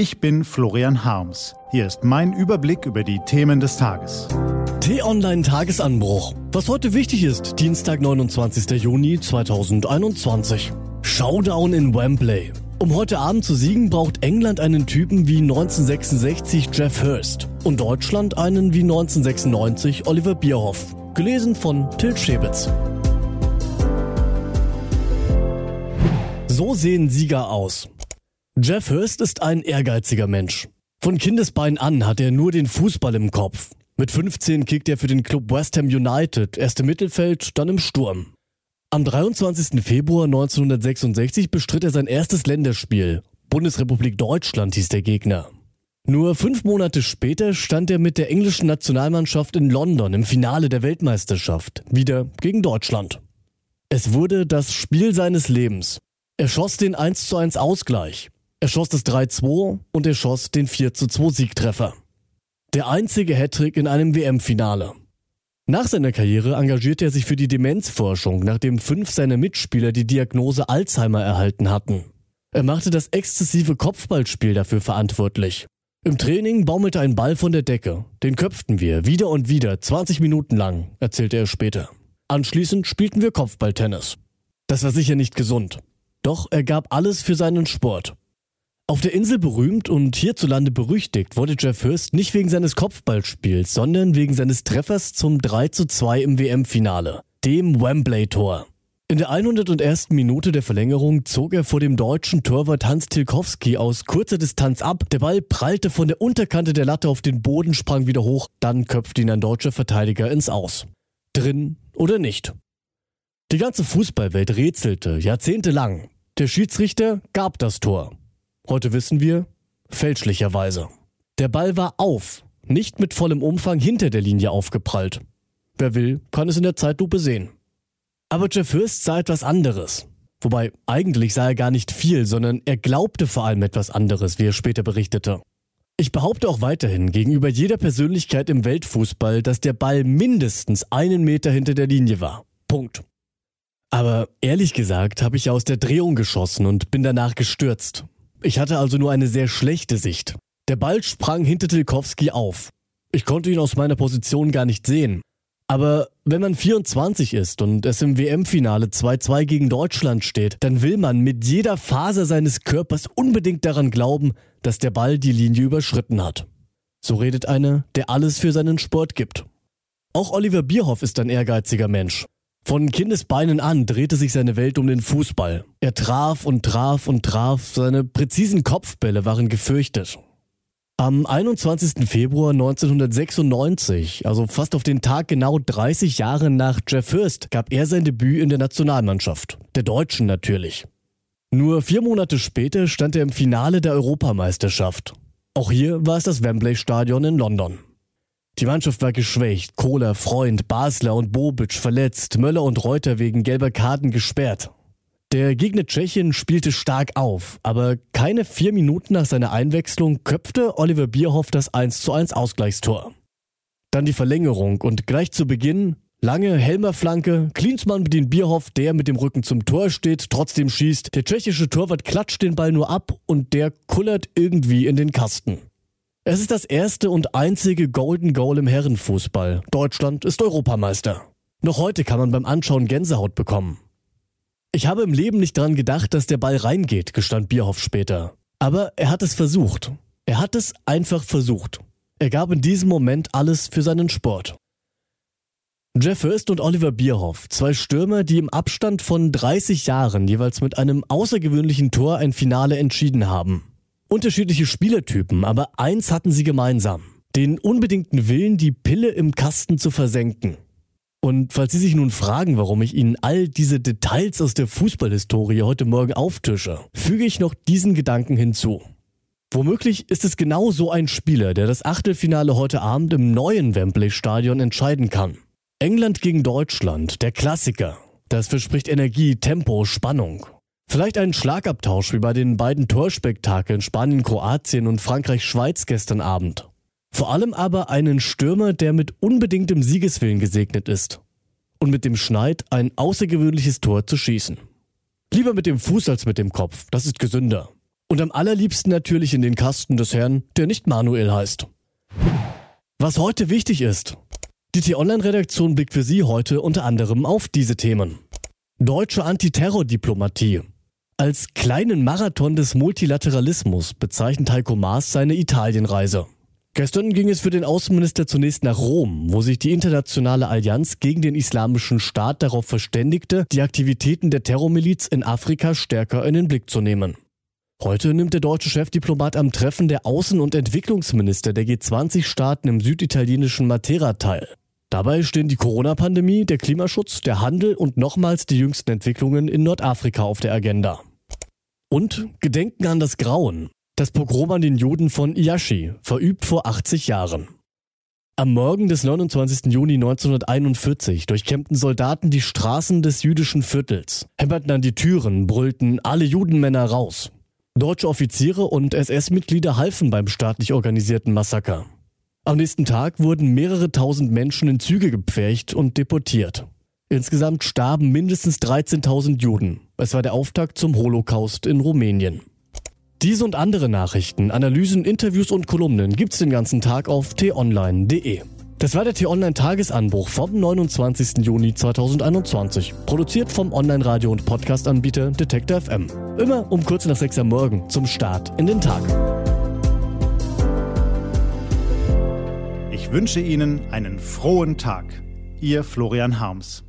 Ich bin Florian Harms. Hier ist mein Überblick über die Themen des Tages. T-Online Tagesanbruch. Was heute wichtig ist, Dienstag, 29. Juni 2021. Showdown in Wembley. Um heute Abend zu siegen, braucht England einen Typen wie 1966 Jeff Hurst und Deutschland einen wie 1996 Oliver Bierhoff. Gelesen von Til Schäbitz. So sehen Sieger aus. Jeff Hurst ist ein ehrgeiziger Mensch. Von Kindesbein an hat er nur den Fußball im Kopf. Mit 15 kickt er für den Club West Ham United, erst im Mittelfeld, dann im Sturm. Am 23. Februar 1966 bestritt er sein erstes Länderspiel. Bundesrepublik Deutschland hieß der Gegner. Nur fünf Monate später stand er mit der englischen Nationalmannschaft in London im Finale der Weltmeisterschaft, wieder gegen Deutschland. Es wurde das Spiel seines Lebens. Er schoss den 1 zu 1 Ausgleich. Er schoss das 3-2 und er schoss den 4-2 Siegtreffer. Der einzige Hattrick in einem WM-Finale. Nach seiner Karriere engagierte er sich für die Demenzforschung, nachdem fünf seiner Mitspieler die Diagnose Alzheimer erhalten hatten. Er machte das exzessive Kopfballspiel dafür verantwortlich. Im Training baumelte ein Ball von der Decke. Den köpften wir wieder und wieder, 20 Minuten lang, erzählte er später. Anschließend spielten wir Kopfballtennis. Das war sicher nicht gesund. Doch er gab alles für seinen Sport. Auf der Insel berühmt und hierzulande berüchtigt wurde Jeff Hurst nicht wegen seines Kopfballspiels, sondern wegen seines Treffers zum 3 zu 2 im WM-Finale, dem Wembley-Tor. In der 101. Minute der Verlängerung zog er vor dem deutschen Torwart Hans Tilkowski aus kurzer Distanz ab. Der Ball prallte von der Unterkante der Latte auf den Boden, sprang wieder hoch, dann köpfte ihn ein deutscher Verteidiger ins Aus. Drin oder nicht? Die ganze Fußballwelt rätselte jahrzehntelang. Der Schiedsrichter gab das Tor. Heute wissen wir, fälschlicherweise. Der Ball war auf, nicht mit vollem Umfang hinter der Linie aufgeprallt. Wer will, kann es in der Zeitlupe sehen. Aber Jeff Hurst sah etwas anderes. Wobei eigentlich sah er gar nicht viel, sondern er glaubte vor allem etwas anderes, wie er später berichtete. Ich behaupte auch weiterhin gegenüber jeder Persönlichkeit im Weltfußball, dass der Ball mindestens einen Meter hinter der Linie war. Punkt. Aber ehrlich gesagt habe ich aus der Drehung geschossen und bin danach gestürzt. Ich hatte also nur eine sehr schlechte Sicht. Der Ball sprang hinter Tilkowski auf. Ich konnte ihn aus meiner Position gar nicht sehen. Aber wenn man 24 ist und es im WM-Finale 2-2 gegen Deutschland steht, dann will man mit jeder Faser seines Körpers unbedingt daran glauben, dass der Ball die Linie überschritten hat. So redet einer, der alles für seinen Sport gibt. Auch Oliver Bierhoff ist ein ehrgeiziger Mensch. Von Kindesbeinen an drehte sich seine Welt um den Fußball. Er traf und traf und traf, seine präzisen Kopfbälle waren gefürchtet. Am 21. Februar 1996, also fast auf den Tag genau 30 Jahre nach Jeff Hurst, gab er sein Debüt in der Nationalmannschaft, der Deutschen natürlich. Nur vier Monate später stand er im Finale der Europameisterschaft. Auch hier war es das Wembley Stadion in London. Die Mannschaft war geschwächt. Kohler, Freund, Basler und Bobic verletzt, Möller und Reuter wegen gelber Karten gesperrt. Der Gegner Tschechien spielte stark auf, aber keine vier Minuten nach seiner Einwechslung köpfte Oliver Bierhoff das 1 zu 1 Ausgleichstor. Dann die Verlängerung und gleich zu Beginn lange Helmer Flanke, Klinsmann bedient Bierhoff, der mit dem Rücken zum Tor steht, trotzdem schießt, der tschechische Torwart klatscht den Ball nur ab und der kullert irgendwie in den Kasten. Es ist das erste und einzige Golden Goal im Herrenfußball. Deutschland ist Europameister. Noch heute kann man beim Anschauen Gänsehaut bekommen. Ich habe im Leben nicht daran gedacht, dass der Ball reingeht, gestand Bierhoff später. Aber er hat es versucht. Er hat es einfach versucht. Er gab in diesem Moment alles für seinen Sport. Jeff Hurst und Oliver Bierhoff, zwei Stürmer, die im Abstand von 30 Jahren jeweils mit einem außergewöhnlichen Tor ein Finale entschieden haben. Unterschiedliche Spielertypen, aber eins hatten sie gemeinsam. Den unbedingten Willen, die Pille im Kasten zu versenken. Und falls Sie sich nun fragen, warum ich Ihnen all diese Details aus der Fußballhistorie heute Morgen auftische, füge ich noch diesen Gedanken hinzu. Womöglich ist es genau so ein Spieler, der das Achtelfinale heute Abend im neuen Wembley Stadion entscheiden kann. England gegen Deutschland, der Klassiker. Das verspricht Energie, Tempo, Spannung. Vielleicht einen Schlagabtausch wie bei den beiden Torspektakeln Spanien-Kroatien und Frankreich-Schweiz gestern Abend. Vor allem aber einen Stürmer, der mit unbedingtem Siegeswillen gesegnet ist. Und mit dem Schneid ein außergewöhnliches Tor zu schießen. Lieber mit dem Fuß als mit dem Kopf, das ist gesünder. Und am allerliebsten natürlich in den Kasten des Herrn, der nicht Manuel heißt. Was heute wichtig ist. Die T-Online-Redaktion blickt für Sie heute unter anderem auf diese Themen. Deutsche Antiterror-Diplomatie. Als kleinen Marathon des Multilateralismus bezeichnet Heiko Maas seine Italienreise. Gestern ging es für den Außenminister zunächst nach Rom, wo sich die internationale Allianz gegen den islamischen Staat darauf verständigte, die Aktivitäten der Terrormiliz in Afrika stärker in den Blick zu nehmen. Heute nimmt der deutsche Chefdiplomat am Treffen der Außen- und Entwicklungsminister der G20-Staaten im süditalienischen Matera teil. Dabei stehen die Corona-Pandemie, der Klimaschutz, der Handel und nochmals die jüngsten Entwicklungen in Nordafrika auf der Agenda. Und Gedenken an das Grauen. Das Pogrom an den Juden von Iashi, verübt vor 80 Jahren. Am Morgen des 29. Juni 1941 durchkämmten Soldaten die Straßen des jüdischen Viertels, hämmerten an die Türen, brüllten alle Judenmänner raus. Deutsche Offiziere und SS-Mitglieder halfen beim staatlich organisierten Massaker. Am nächsten Tag wurden mehrere tausend Menschen in Züge gepfercht und deportiert. Insgesamt starben mindestens 13.000 Juden. Es war der Auftakt zum Holocaust in Rumänien. Diese und andere Nachrichten, Analysen, Interviews und Kolumnen gibt's den ganzen Tag auf t-online.de. Das war der T-Online-Tagesanbruch vom 29. Juni 2021. Produziert vom Online-Radio- und Podcast-Anbieter Detektor FM. Immer um kurz nach sechs am Morgen zum Start in den Tag. Ich wünsche Ihnen einen frohen Tag. Ihr Florian Harms.